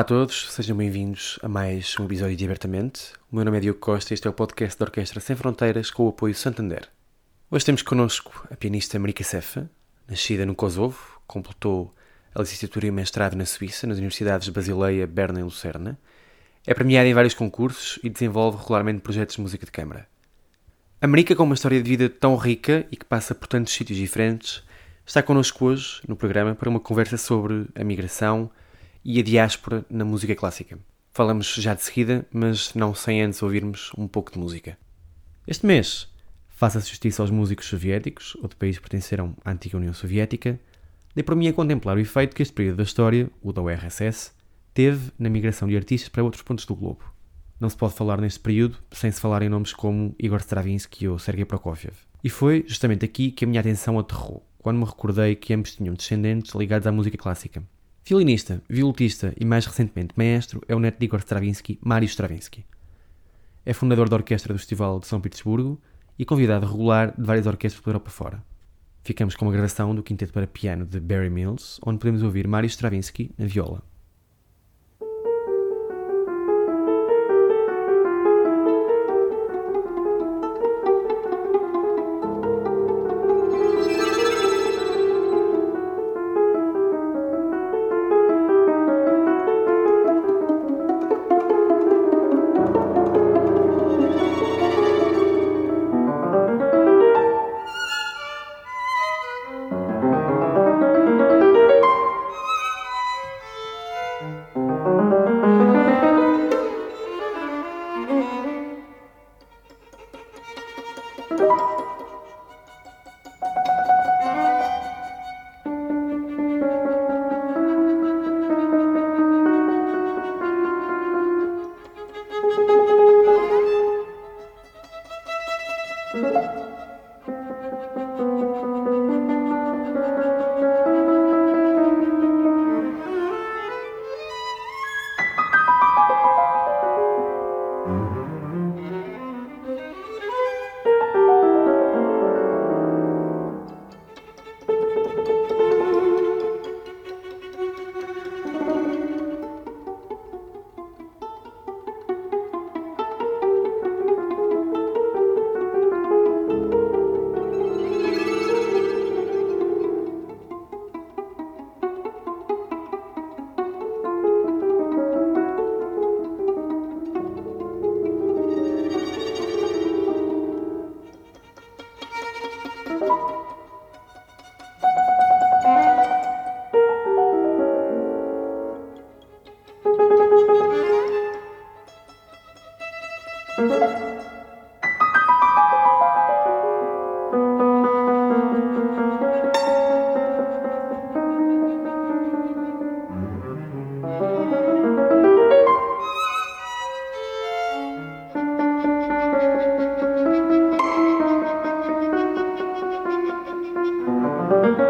Olá a todos, sejam bem-vindos a mais um episódio de Abertamente. O meu nome é Diogo Costa e este é o podcast da Orquestra Sem Fronteiras com o apoio Santander. Hoje temos connosco a pianista Marika Sefa, nascida no Kosovo, completou a licenciatura e mestrado na Suíça, nas universidades de Basileia, Berna e Lucerna. É premiada em vários concursos e desenvolve regularmente projetos de música de câmara. A Marika, com uma história de vida tão rica e que passa por tantos sítios diferentes, está connosco hoje no programa para uma conversa sobre a migração, e a diáspora na música clássica. Falamos já de seguida, mas não sem antes ouvirmos um pouco de música. Este mês, faça-se justiça aos músicos soviéticos ou de países que pertenceram à antiga União Soviética, dei para mim a contemplar o efeito que este período da história, o da URSS, teve na migração de artistas para outros pontos do globo. Não se pode falar neste período sem se falar em nomes como Igor Stravinsky ou Sergei Prokofiev. E foi justamente aqui que a minha atenção aterrou, quando me recordei que ambos tinham descendentes ligados à música clássica. Violinista, violutista e mais recentemente maestro é o neto de Igor Stravinsky, Mário Stravinsky. É fundador da orquestra do Festival de São Petersburgo e convidado regular de várias orquestras pela Europa fora. Ficamos com uma gravação do quinteto para piano de Barry Mills, onde podemos ouvir Mário Stravinsky na viola. Por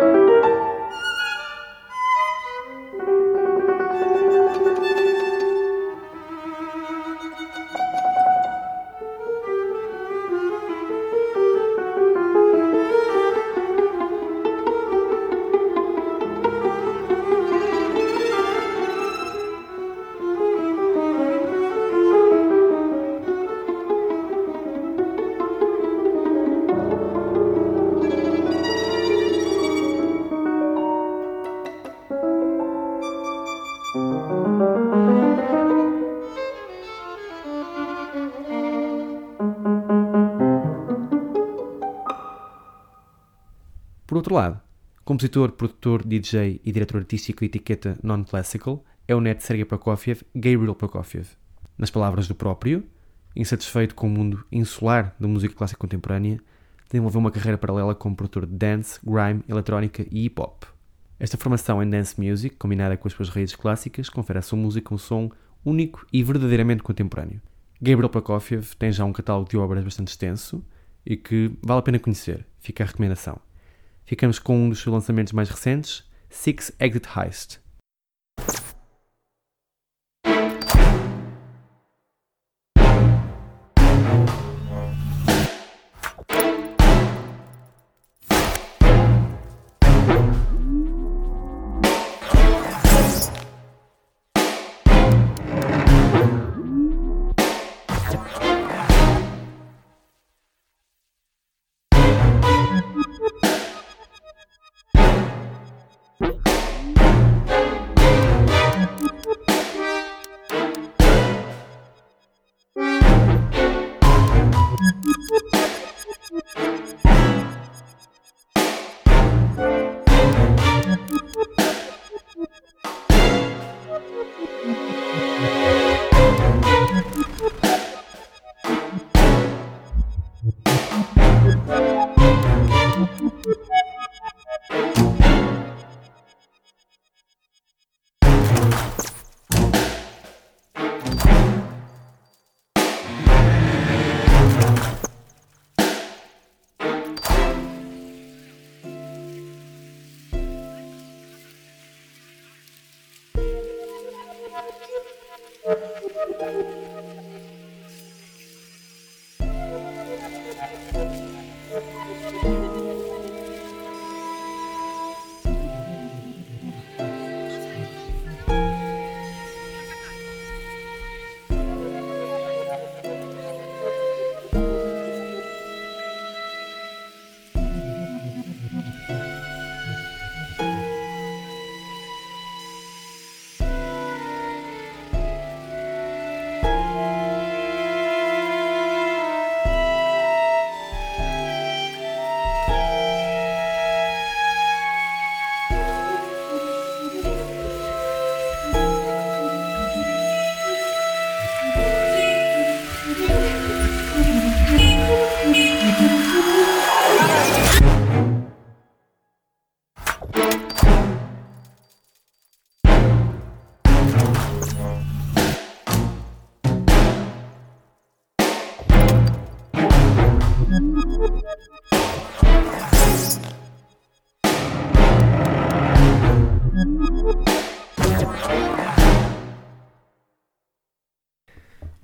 outro lado, compositor, produtor, DJ e diretor artístico de etiqueta Non-Classical, é o neto de Sergei Prokofiev, Gabriel Prokofiev. Nas palavras do próprio, insatisfeito com o mundo insular da música clássica contemporânea, desenvolveu uma carreira paralela como produtor de dance, grime, eletrónica e hip hop. Esta formação em dance music, combinada com as suas raízes clássicas, confere à sua música um som único e verdadeiramente contemporâneo. Gabriel Prokofiev tem já um catálogo de obras bastante extenso e que vale a pena conhecer. Fica a recomendação. Ficamos com um dos seus lançamentos mais recentes, Six Exit Heist.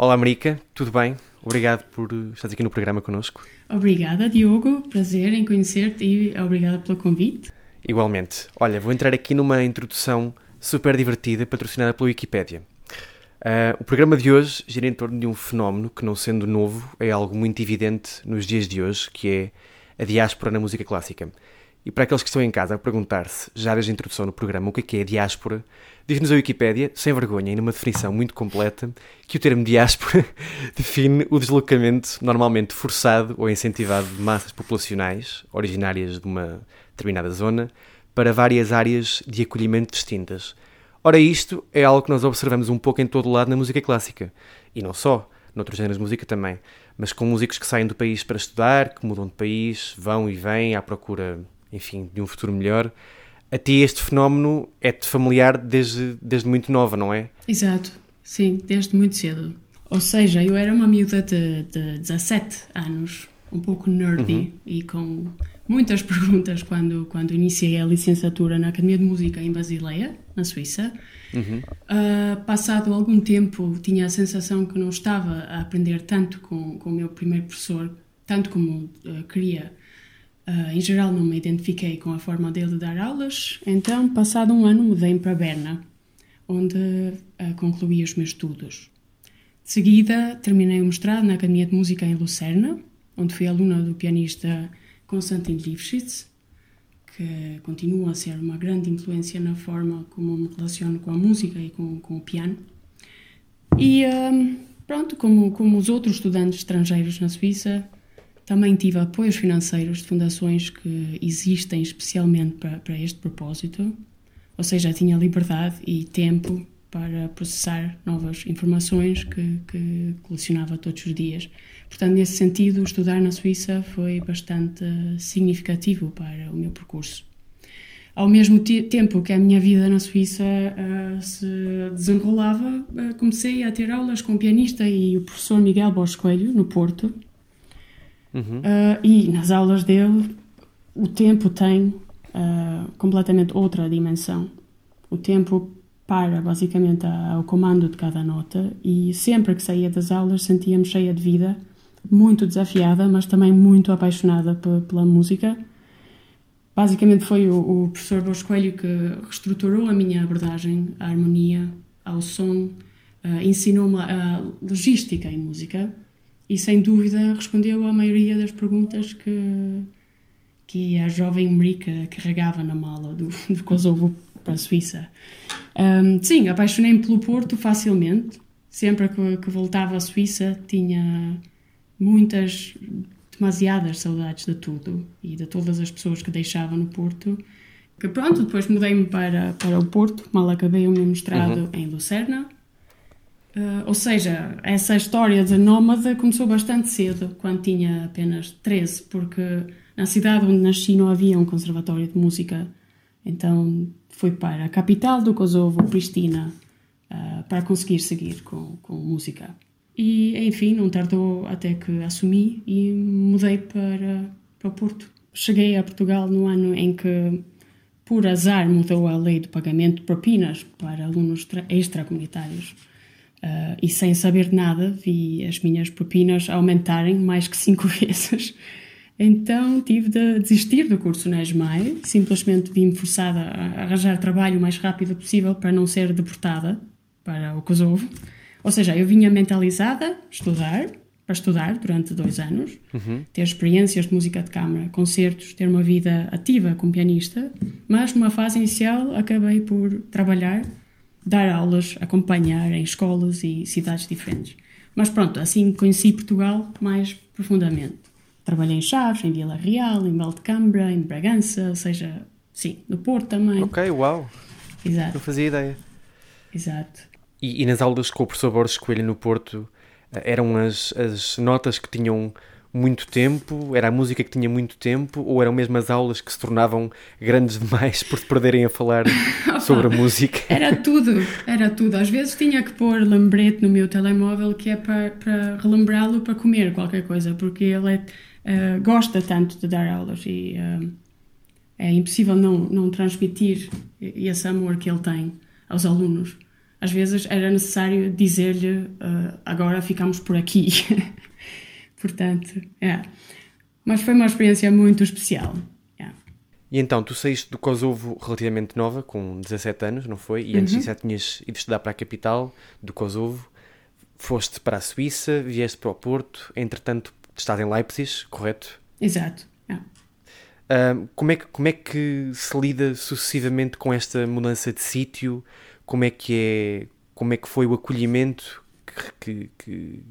Olá, Marica, tudo bem? Obrigado por estar aqui no programa connosco. Obrigada, Diogo. Prazer em conhecer-te e obrigada pelo convite. Igualmente. Olha, vou entrar aqui numa introdução super divertida, patrocinada pela Wikipédia. Uh, o programa de hoje gira em torno de um fenómeno que, não sendo novo, é algo muito evidente nos dias de hoje, que é a diáspora na música clássica. E para aqueles que estão em casa a perguntar-se, já desde a introdução no programa, o que é, é a diáspora, diz-nos a Wikipédia, sem vergonha e numa definição muito completa, que o termo diáspora define o deslocamento normalmente forçado ou incentivado de massas populacionais, originárias de uma determinada zona, para várias áreas de acolhimento distintas. Ora, isto é algo que nós observamos um pouco em todo o lado na música clássica. E não só, noutros géneros de música também. Mas com músicos que saem do país para estudar, que mudam de país, vão e vêm à procura enfim, de um futuro melhor. A ti este fenómeno é-te familiar desde, desde muito nova, não é? Exato, sim, desde muito cedo. Ou seja, eu era uma miúda de, de 17 anos, um pouco nerdy uhum. e com muitas perguntas quando, quando iniciei a licenciatura na Academia de Música em Basileia, na Suíça. Uhum. Uh, passado algum tempo, tinha a sensação que não estava a aprender tanto com, com o meu primeiro professor, tanto como uh, queria Uh, em geral, não me identifiquei com a forma dele de dar aulas, então, passado um ano, mudei-me para Berna, onde uh, concluí os meus estudos. De seguida, terminei o mestrado na Academia de Música em Lucerna, onde fui aluna do pianista Konstantin Lifshitz, que continua a ser uma grande influência na forma como me relaciono com a música e com, com o piano. E ah, pronto, como, como os outros estudantes estrangeiros na Suíça, também tive apoios financeiros de fundações que existem especialmente para, para este propósito, ou seja, tinha liberdade e tempo para processar novas informações que, que colecionava todos os dias. Portanto, nesse sentido, estudar na Suíça foi bastante significativo para o meu percurso. ao mesmo tempo que a minha vida na Suíça uh, se desenrolava, uh, comecei a ter aulas com o pianista e o professor Miguel Borges Coelho, no Porto. Uhum. Uh, e nas aulas dele, o tempo tem completamente outra dimensão. O tempo para basicamente ao comando de cada nota e sempre que saía das aulas sentia-me cheia de vida, muito desafiada, mas também muito apaixonada pela música Basicamente foi o, o professor Borges Coelho que reestruturou a minha abordagem à harmonia, ao som, uh, ensinou-me a logística em música e sem dúvida respondeu à maioria das perguntas que, que a jovem Merica carregava na mala do, do Kosovo para a Suíça. Um, sim, apaixonei-me pelo Porto facilmente. Sempre que, que voltava à Suíça tinha muitas demasiadas saudades de tudo e de todas as pessoas que deixava no Porto. Que pronto, depois mudei-me para, para o Porto, mal acabei o meu mestrado uhum. em Lucerna. Uh, ou seja, essa história de nómada começou bastante cedo, quando tinha apenas 13, porque na cidade onde nasci não havia um conservatório de música. Então fui para a capital do Kosovo, Pristina, uh, para conseguir seguir com, com música. E, enfim, não tardou até que assumi e mudei para, para o Porto. Cheguei a Portugal no ano em que, por azar, mudou a lei do pagamento de propinas para alunos extracomunitários. Uh, e sem saber nada, vi as minhas propinas aumentarem mais que cinco vezes. Então tive de desistir do curso na ESMAI, simplesmente vi-me forçada a arranjar trabalho o mais rápido possível para não ser deportada para o Kosovo. Ou seja, eu vinha mentalizada estudar, para estudar durante dois anos, uhum. ter experiências de música de câmara, concertos, ter uma vida ativa como pianista, mas numa fase inicial acabei por trabalhar, dar aulas, acompanhar em escolas e cidades diferentes. Mas pronto, assim conheci Portugal mais profundamente. Trabalhei em Chaves, em Vila Real, em Valdecambra, em Bragança, ou seja, sim, no Porto também. Ok, uau! Exato. Não fazia ideia. Exato. E, e, nas aulas com o professor Borges Coelho no Porto, eh, eram as, as notas que tinham muito tempo? Era a música que tinha muito tempo? Ou eram mesmo as aulas que se tornavam grandes demais por se perderem a falar sobre a música? Era tudo, era tudo. Às vezes tinha que pôr lembrete no meu telemóvel que é para, para relembrá-lo para comer qualquer coisa, porque ele uh, gosta tanto de dar aulas e uh, é impossível não, não transmitir esse amor que ele tem aos alunos às vezes era necessário dizer-lhe uh, agora ficamos por aqui. Portanto, é. Mas foi uma experiência muito especial. E então, tu saíste do Kosovo relativamente nova, com 17 anos, não foi? E antes uhum. disso já tinhas ido estudar para a capital do Kosovo, foste para a Suíça, vieste para o Porto, entretanto estás em Leipzig, correto? Exato. Uh, como, é que, como é que se lida sucessivamente com esta mudança de sítio? como é que é, como é que foi o acolhimento que, que, que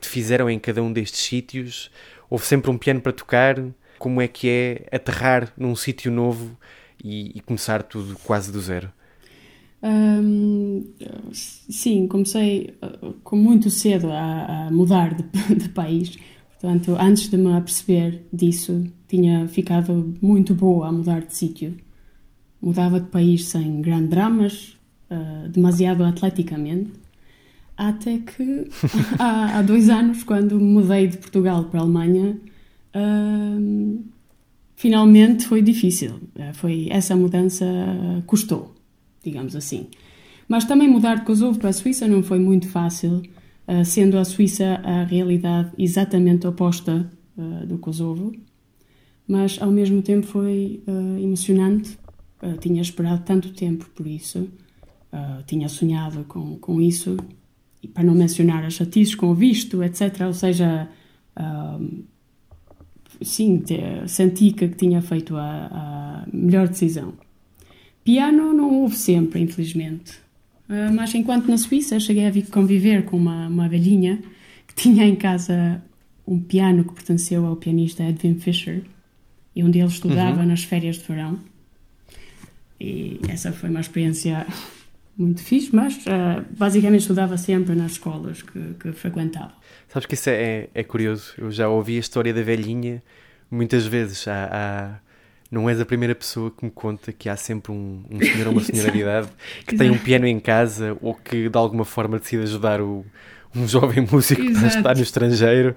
te fizeram em cada um destes sítios? Houve sempre um piano para tocar? Como é que é aterrar num sítio novo e, e, começar tudo quase do zero? Um, sim, comecei uh, com muito cedo a, a mudar de, de, país. Portanto, antes de me aperceber disso, tinha ficado muito boa a mudar de sítio. Mudava de país sem grandes dramas, uh, demasiado atleticamente, até que há, há, dois anos, quando mudei de Portugal para a Alemanha, uh, finalmente foi difícil. Uh, foi essa mudança custou, digamos assim. Mas também mudar de Kosovo para a Suíça não foi muito fácil, sendo a Suíça a realidade exatamente oposta do Kosovo. Mas ao mesmo tempo foi emocionante. tinha esperado tanto tempo por isso uh, tinha sonhado com, com isso, e para não mencionar as chatices com o visto, etc. Ou seja, uh, sim, te, senti que tinha feito a, a, melhor decisão. Piano não houve sempre, infelizmente. Uh, mas enquanto na Suíça cheguei a conviver com uma, uma velhinha que tinha em casa um piano que pertenceu ao pianista Edwin Fischer e onde ele estudava uhum. nas férias de verão. E essa foi uma experiência muito fixe, mas uh, basicamente estudava sempre nas escolas que, que frequentava. Sabes que isso é, é, curioso. Eu já ouvi a história da velhinha muitas vezes. Há, há, não és a primeira pessoa que me conta que há sempre um, um senhor ou uma senhora de idade que tem um piano em casa ou que de alguma forma decide ajudar o, um jovem músico Exato. para estar no estrangeiro.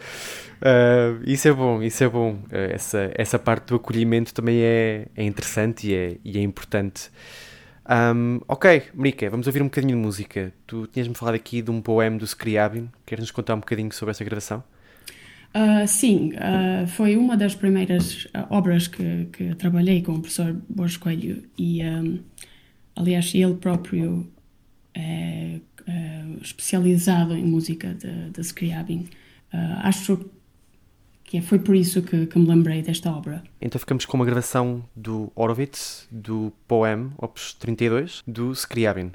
Uh, isso é bom, isso é bom. Uh, essa, essa parte do acolhimento também é, é interessante e é, e é importante. Um, ok, Marika, vamos ouvir um bocadinho de música. Tu tinhas-me falado aqui de um poema do Scriabin. Queres nos contar um bocadinho sobre essa gravação? Uh, sim, uh, foi uma das primeiras obras que, que trabalhei com o professor Borges Coelho e, um, aliás, ele próprio é, é especializado em música de, de Scriabin. acho que foi por isso que, que, me lembrei desta obra. Então ficamos com uma gravação do Horowitz, do Poem, Opus 32, do Scriabin.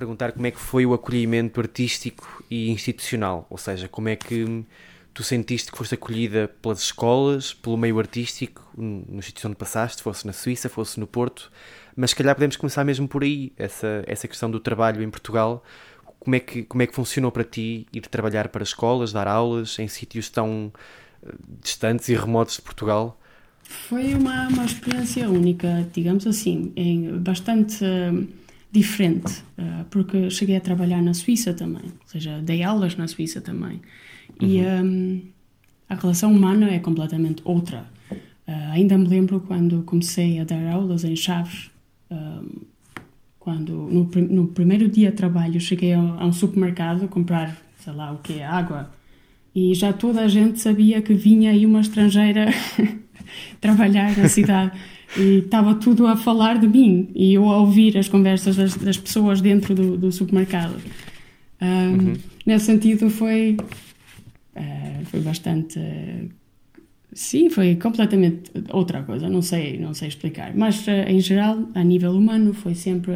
Perguntar como é que foi o acolhimento artístico e institucional, ou seja, como é que tu sentiste que foste acolhida pelas escolas, pelo meio artístico, no sítio onde passaste, fosse na Suíça, fosse no Porto, mas se calhar podemos começar mesmo por aí, essa, essa questão do trabalho em Portugal, como é, que, como é que funcionou para ti ir trabalhar para escolas, dar aulas em sítios tão uh, distantes e remotos de Portugal? Foi uma, uma experiência única, digamos assim, em bastante... Uh diferente, uh, porque cheguei a trabalhar na Suíça também, ou seja, dei aulas na Suíça também. Uhum. E um, a relação humana é completamente outra. Uh, ainda me lembro quando comecei a dar aulas em Chaves, um, quando no, no, primeiro dia de trabalho cheguei a, a um supermercado comprar, sei lá o que, água, e já toda a gente sabia que vinha aí uma estrangeira trabalhar na cidade e estava tudo a falar de mim e eu a ouvir as conversas das, das pessoas dentro do, do supermercado. Um, uhum. Nesse sentido foi, uh, foi bastante uh, Sim, foi completamente outra coisa, não sei, não sei explicar. Mas, eh, em geral, a nível humano, foi sempre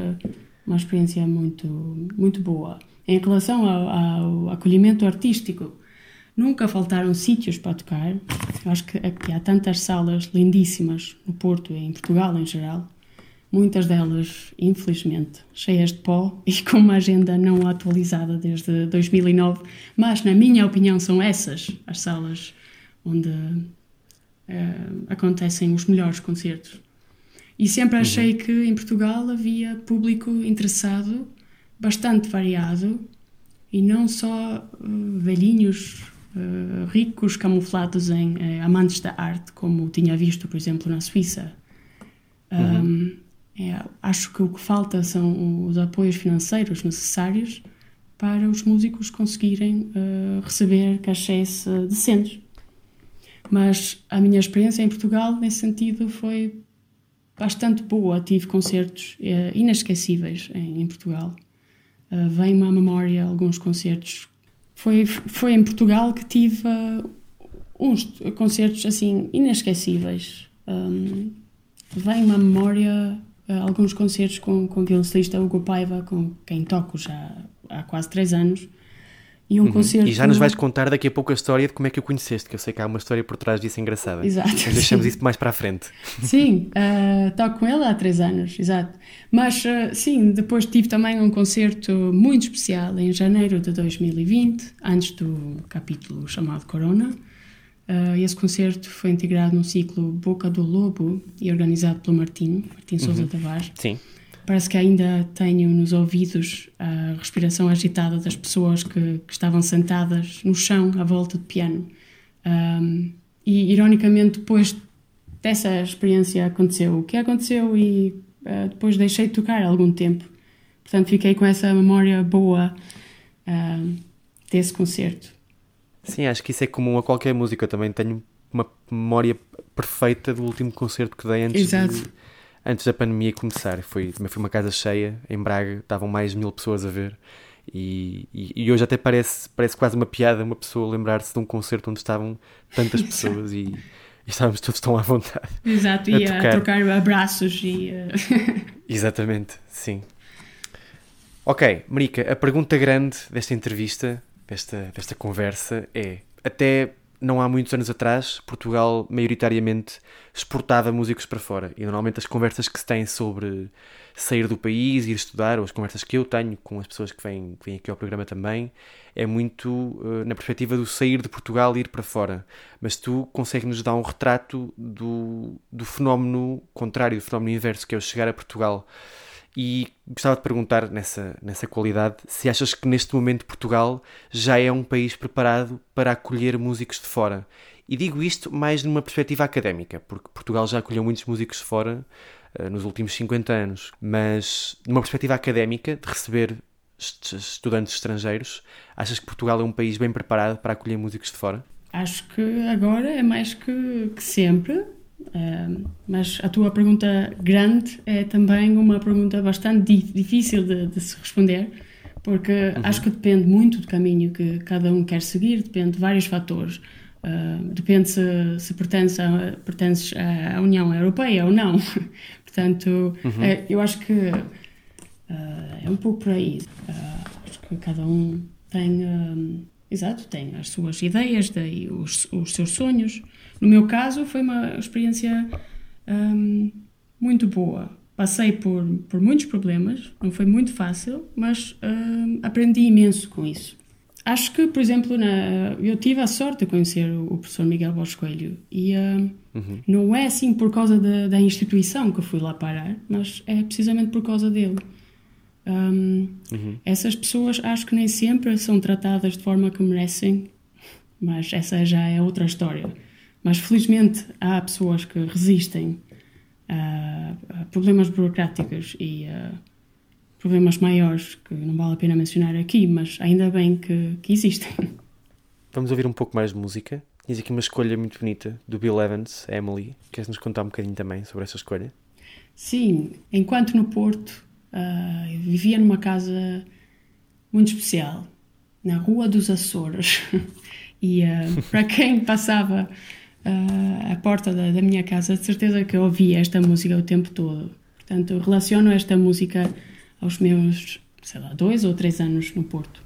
uma experiência muito, muito boa. Em relação ao, ao acolhimento artístico, nunca faltaram sítios para tocar. Eu acho que aqui há tantas salas lindíssimas no Porto e em Portugal em geral. Muitas delas, infelizmente, cheias de pó e com uma agenda não atualizada desde 2009. Mas, na minha opinião, são essas as salas onde uh, acontecem os melhores concertos. E sempre achei uhum. que em Portugal havia público interessado, bastante variado, e não só uh, velhinhos uh, ricos camuflados em amantes da arte, como tinha visto, por exemplo, na Suíça. Uhum. Um, é, acho que o que falta são os apoios financeiros necessários para os músicos conseguirem receber cachês decentes. Mas a minha experiência em Portugal, nesse sentido, foi bastante boa. Tive concertos uh, inesquecíveis em, em Portugal. Uh, Vem-me à memória alguns concertos. Foi, foi em Portugal que tive uh, uns concertos assim inesquecíveis. Um, Vem-me à memória alguns concertos com, com o violoncelista Hugo Paiva, com quem toco já há quase três anos e um uhum. concerto. E já nos vais contar daqui a pouco a história de como é que o conheceste, que eu sei que há uma história por trás disso engraçada. Exato. Mas deixamos isso mais para a frente. Sim, uh, toco com ele há três anos, exato. Mas uh, sim, depois tive também um concerto muito especial em janeiro de 2020, antes do capítulo chamado Corona. Uh, esse concerto foi integrado no ciclo Boca do Lobo e organizado pelo Martim, Martim Souza uhum. Tavares. Sim. Parece que ainda tenho nos ouvidos a respiração agitada das pessoas que, que estavam sentadas no chão à volta do piano. Um, e, ironicamente, depois dessa experiência aconteceu o que aconteceu e uh, depois deixei de tocar algum tempo. Portanto, fiquei com essa memória boa uh, desse concerto. Sim, acho que isso é comum a qualquer música. Eu também tenho uma memória perfeita do último concerto que dei antes Exato. de antes da pandemia começar. Foi, também foi uma casa cheia em Braga, estavam mais de mil pessoas a ver. E, e, e, hoje até parece, parece quase uma piada uma pessoa lembrar-se de um concerto onde estavam tantas pessoas e, e, estávamos todos tão à vontade. Exato, a e tocar. a trocar abraços e. Uh... Exatamente, sim. Ok, Marica, a pergunta grande desta entrevista, desta, desta conversa é: até não há muitos anos atrás, Portugal maioritariamente exportava músicos para fora. E normalmente as conversas que se têm sobre sair do país, ir estudar, ou as conversas que eu tenho com as pessoas que vêm, que vêm aqui ao programa também, é muito uh, na perspectiva do sair de Portugal e ir para fora. Mas tu consegues nos dar um retrato do, do fenómeno contrário, do fenómeno inverso, que é o chegar a Portugal. E gostava de perguntar nessa, nessa qualidade se achas que neste momento Portugal já é um país preparado para acolher músicos de fora. E digo isto mais numa perspectiva académica, porque Portugal já acolheu muitos músicos de fora uh, nos últimos 50 anos, mas numa perspectiva académica, de receber estudantes estrangeiros, achas que Portugal é um país bem preparado para acolher músicos de fora? Acho que agora é mais que, que sempre mas a tua pergunta grande é também uma pergunta bastante difícil de, de se responder, porque uhum. acho que depende muito do caminho que cada um quer seguir, depende de vários fatores. Uh, depende se, se pertence a, pertences à União Europeia ou não. Portanto, uhum. uh, eu acho que uh, é um pouco por aí. acho que cada um tem, exato, tem as suas ideias, daí os, os seus sonhos. No meu caso, foi uma experiência um, muito boa. Passei por, por muitos problemas, não foi muito fácil, mas um, aprendi imenso com isso. Acho que, por exemplo, na, eu tive a sorte de conhecer o, professor Miguel Borges Coelho e uh, uhum. não é assim por causa da, da, instituição que fui lá parar, mas é precisamente por causa dele. Um, uhum. Essas pessoas acho que nem sempre são tratadas de forma que merecem, mas essa já é outra história. Mas felizmente há pessoas que resistem a, a problemas burocráticos e a problemas maiores que não vale a pena mencionar aqui, mas ainda bem que, que existem. Vamos ouvir um pouco mais de música. Tens aqui uma escolha muito bonita do Bill Evans, Emily. Queres nos contar um bocadinho também sobre essa escolha? Sim, enquanto no Porto uh, vivia numa casa muito especial, na Rua dos Açores. e uh, para quem passava uh, à porta da, da, minha casa, de certeza que eu ouvi esta música o tempo todo. Portanto, relaciono esta música aos meus, sei lá, dois ou três anos no Porto.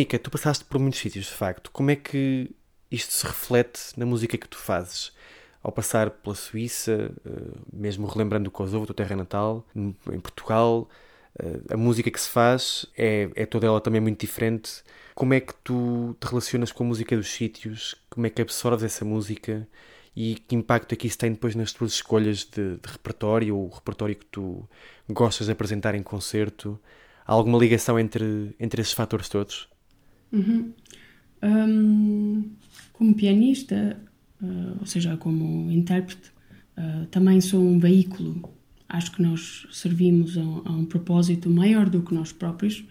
Mónica, tu passaste por muitos sítios, de facto. Como é que isto se reflete na música que tu fazes? Ao passar pela Suíça, eh, mesmo relembrando o Kosovo, a tua terra natal, em Portugal, eh, a música que se faz é, é toda ela também muito diferente. Como é que tu te relacionas com a música dos sítios? Como é que absorves essa música? E que impacto é que isso tem depois nas tuas escolhas de, de repertório, ou o repertório que tu gostas de apresentar em concerto? Há alguma ligação entre, entre esses fatores todos? Uhum. Um, como pianista, uh, ou seja, como intérprete, uh, também sou um veículo. Acho que nós servimos a, a, um propósito maior do que nós próprios.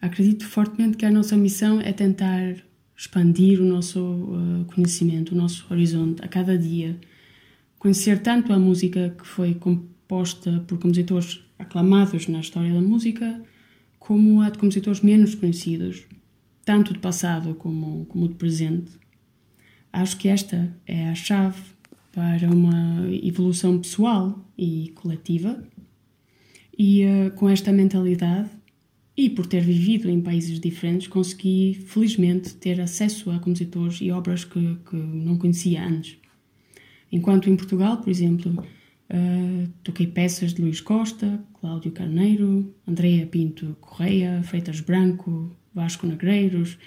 Acredito fortemente que a nossa missão é tentar expandir o nosso uh, conhecimento, o nosso horizonte a cada dia. Conhecer tanto a música que foi composta por compositores aclamados na história da música, como a de compositores menos conhecidos, tanto do passado como, como do presente. Acho que esta é a chave para uma evolução pessoal e coletiva. E uh, com esta mentalidade, e por ter vivido em países diferentes, consegui felizmente ter acesso a compositores e obras que, que não conhecia antes. Enquanto em Portugal, por exemplo, uh, toquei peças de Luís Costa, Cláudio Carneiro, Andrea Pinto Correia, Freitas Branco, Vasco Negreiros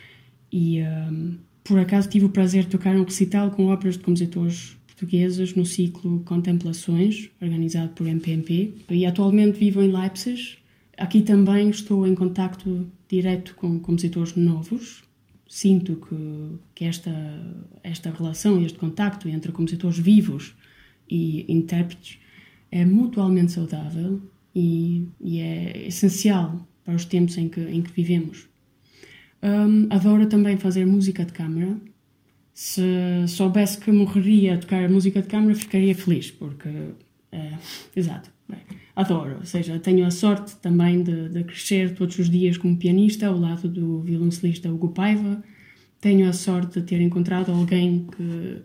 e um, por acaso tive o prazer de tocar um recital com óperas de compositores portugueses no ciclo Contemplações, organizado por MPMP. E atualmente vivo em Leipzig. Aqui também estou em contacto direto com compositores novos. Sinto que, que esta, esta relação, este contacto entre compositores vivos e intérpretes é mutualmente saudável e, e é essencial para os tempos em que, em que vivemos. Um, adoro também fazer música de câmara. Se soubesse que morreria a tocar música de câmara, ficaria feliz, porque. É, exato. Bem, adoro. Ou seja, tenho a sorte também de, de, crescer todos os dias como pianista ao lado do violoncelista Hugo Paiva. Tenho a sorte de ter encontrado alguém que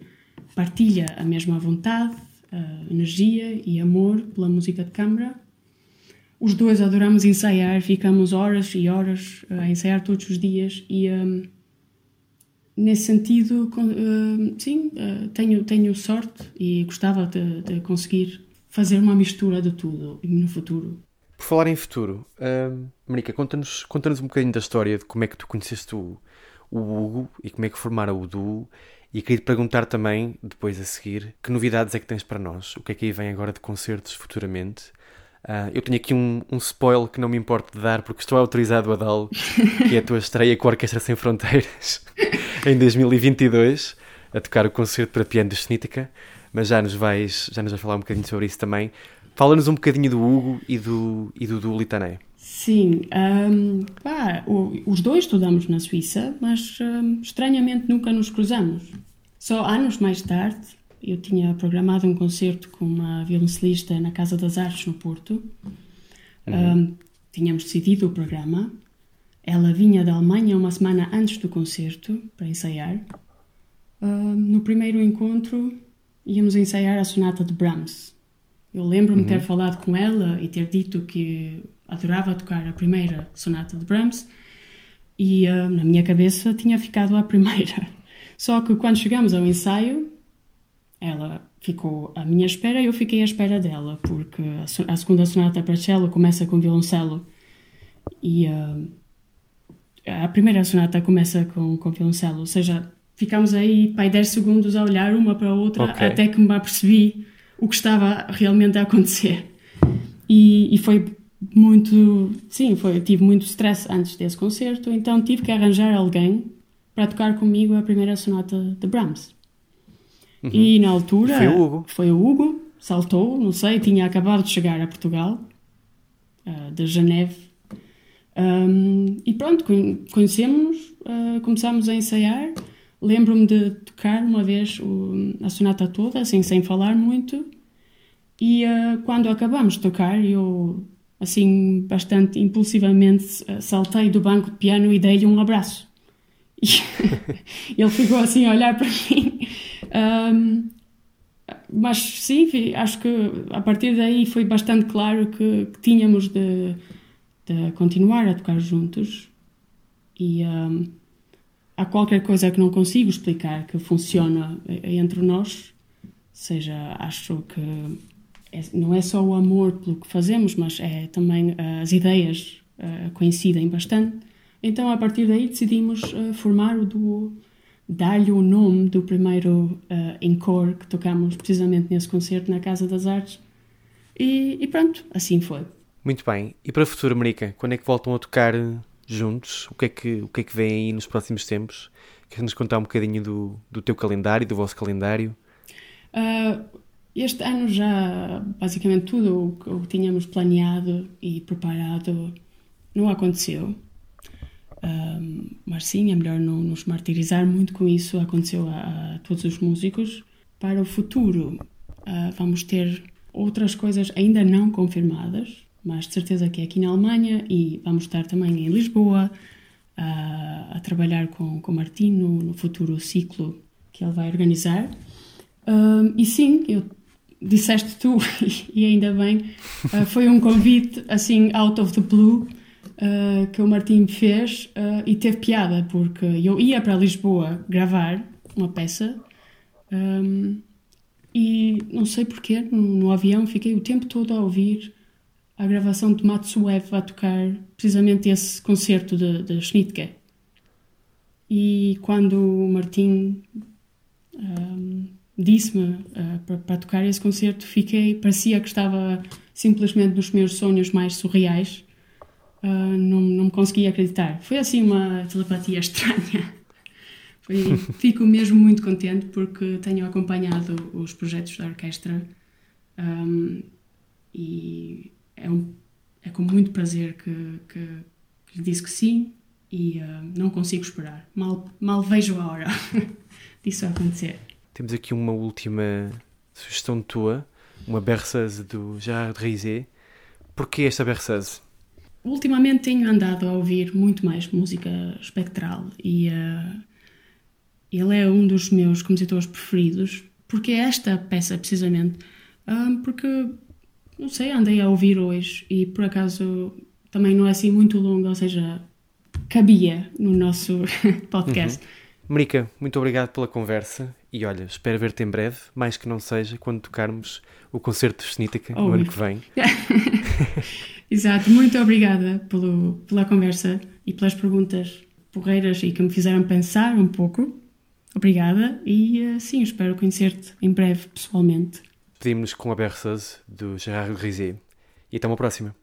partilha a mesma vontade, energia e amor pela música de câmara os dois adoramos ensaiar, ficamos horas e horas a ensaiar todos os dias e um, nesse sentido, uh, sim, uh, tenho, tenho sorte e gostava de, de, conseguir fazer uma mistura de tudo no futuro. Por falar em futuro, uh, Marica, conta-nos conta um bocadinho da história de como é que tu conheceste o, o Hugo e como é que formaram o duo e queria te perguntar também, depois a seguir, que novidades é que tens para nós? O que é que aí vem agora de concertos futuramente? Uh, eu tenho aqui um, um spoiler que não me importo de dar porque estou autorizado a dá-lo, que é a tua estreia com a Orquestra Sem Fronteiras em 2022, a tocar o concerto para piano de Snítica, mas já nos vais, já nos vais falar um bocadinho sobre isso também. Fala-nos um bocadinho do Hugo e do, e do, Litané. Sim, um, pá, os dois estudamos na Suíça, mas um, estranhamente nunca nos cruzamos. Só anos mais tarde, eu tinha programado um concerto com uma violoncelista na Casa das Artes, no Porto. Uhum. Um, tínhamos decidido o programa. Ela vinha da Alemanha uma semana antes do concerto para ensaiar. Um, no primeiro encontro, íamos ensaiar a sonata de Brahms. Eu lembro-me uhum. ter falado com ela e ter dito que adorava tocar a primeira sonata de Brahms e uh, na minha cabeça tinha ficado a primeira. Só que quando chegamos ao ensaio, ela ficou à minha espera e eu fiquei à espera dela, porque a, segunda sonata para cello começa com violoncelo e uh, a primeira sonata começa com, com violoncelo, ou seja, ficámos aí pai 10 segundos a olhar uma para a outra okay. até que me apercebi o que estava realmente a acontecer. E, e foi muito, sim, foi, tive muito stress antes desse concerto, então tive que arranjar alguém para tocar comigo a primeira sonata de Brahms. Uhum. E na altura. Foi o Hugo. Foi o Hugo, saltou, não sei, tinha acabado de chegar a Portugal, uh, de Geneve. Um, e pronto, conhecemos, uh, começámos a ensaiar. Lembro-me de tocar uma vez o, a sonata toda, assim, sem falar muito. E uh, quando acabamos de tocar, eu assim, bastante impulsivamente, saltei do banco de piano e dei-lhe um abraço. E ele ficou assim a olhar para mim. Um, mas sim, acho que a partir daí foi bastante claro que, que tínhamos de, de, continuar a tocar juntos. E um, há qualquer coisa que não consigo explicar que funciona entre nós. Seja, acho que é, não é só o amor pelo que fazemos, mas é também uh, as ideias uh, coincidem bastante. Então, a partir daí, decidimos uh, formar o duo, dar-lhe o nome do primeiro uh, encore que tocamos precisamente nesse concerto na Casa das Artes. E, e pronto, assim foi. Muito bem. E para o futuro, América, quando é que voltam a tocar juntos? O que é que, o que, é que vem aí nos próximos tempos? Queres nos contar um bocadinho do, do teu calendário, do vosso calendário? Uh, este ano já basicamente tudo o que tínhamos planeado e preparado não aconteceu. Mas sim, é melhor não nos martirizar muito com isso. Aconteceu a, a todos os músicos. Para o futuro, uh, vamos ter outras coisas ainda não confirmadas, mas de certeza que é aqui na Alemanha e vamos estar também em Lisboa uh, a trabalhar com, com o Martim no, no, futuro ciclo que ele vai organizar. Um, e sim, eu disseste tu, e ainda bem, uh, foi um convite assim out of the blue uh, que o Martim fez uh, e teve piada, porque eu ia para Lisboa gravar uma peça um, e não sei porquê, no, no, avião fiquei o tempo todo a ouvir a gravação de Matsuev a tocar precisamente esse concerto de, de Schnittke. E quando o Martim um, disse-me uh, para, tocar esse concerto, fiquei, parecia que estava simplesmente nos meus sonhos mais surreais. Uh, não, não me conseguia acreditar. Foi assim uma telepatia estranha. Foi, fico mesmo muito contente porque tenho acompanhado os projetos da orquestra um, e é, um, é, com muito prazer que, que, que lhe disse que sim e uh, não consigo esperar. Mal, mal vejo a hora disso acontecer. Temos aqui uma última sugestão tua, uma berceuse do Gerard Rizet. Porquê esta berceuse? Ultimamente tenho andado a ouvir muito mais música espectral e uh, ele é um dos meus compositores preferidos. Porque esta peça, precisamente, um, porque, não sei, andei a ouvir hoje e por acaso também não é assim muito longa, ou seja, cabia no nosso podcast. Uhum. Marica, muito obrigado pela conversa e olha, espero ver-te em breve, mais que não seja, quando tocarmos o concerto de Snítica oh, no ano que vem. Exato, muito obrigada pelo, pela conversa e pelas perguntas porreiras e que me fizeram pensar um pouco. Obrigada e eh, sim, espero conhecer-te em breve pessoalmente. Pedimos-nos com a Berceuse do Gerard Rizet e até uma próxima.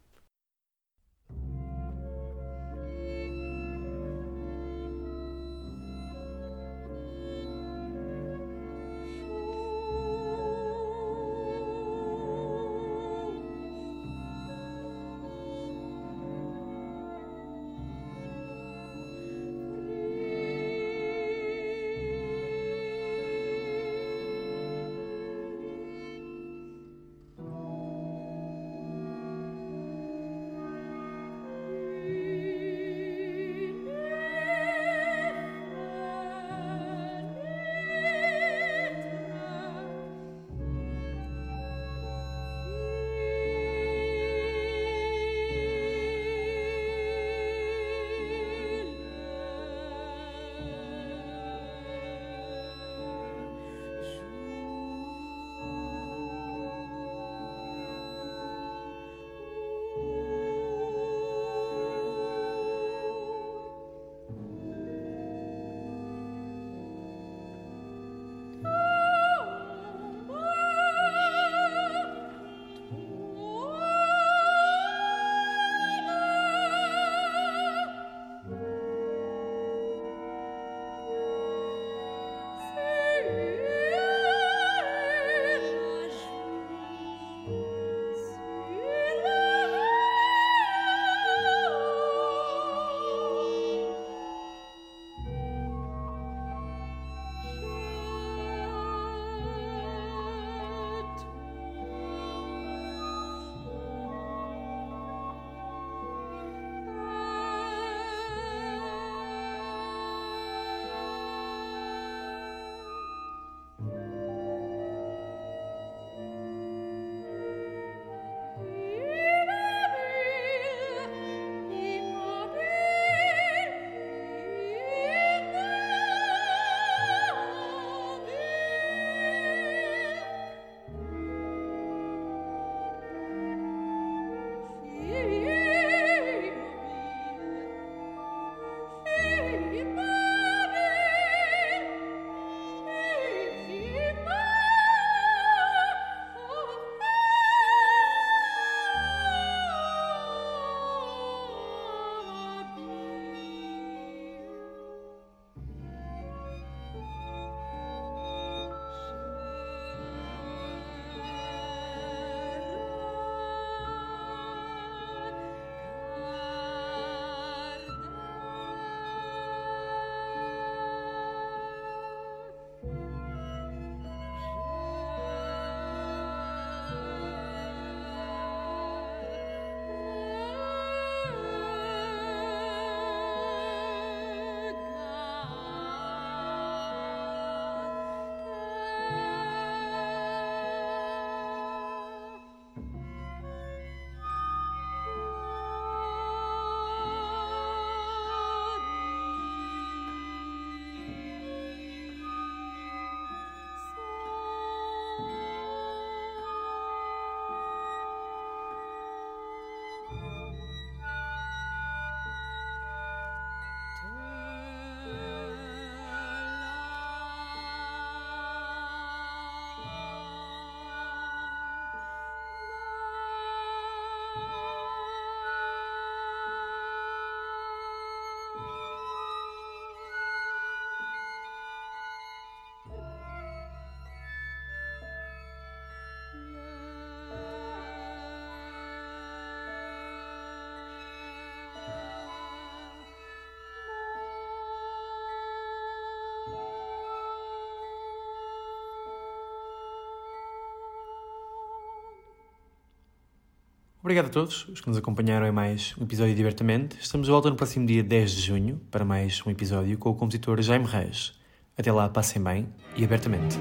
Obrigado a todos os que nos acompanharam em mais um episódio de Divertamente. Estamos de volta no próximo dia 10 de junho para mais um episódio com o compositor Jaime Reis. Até lá, passem bem e abertamente.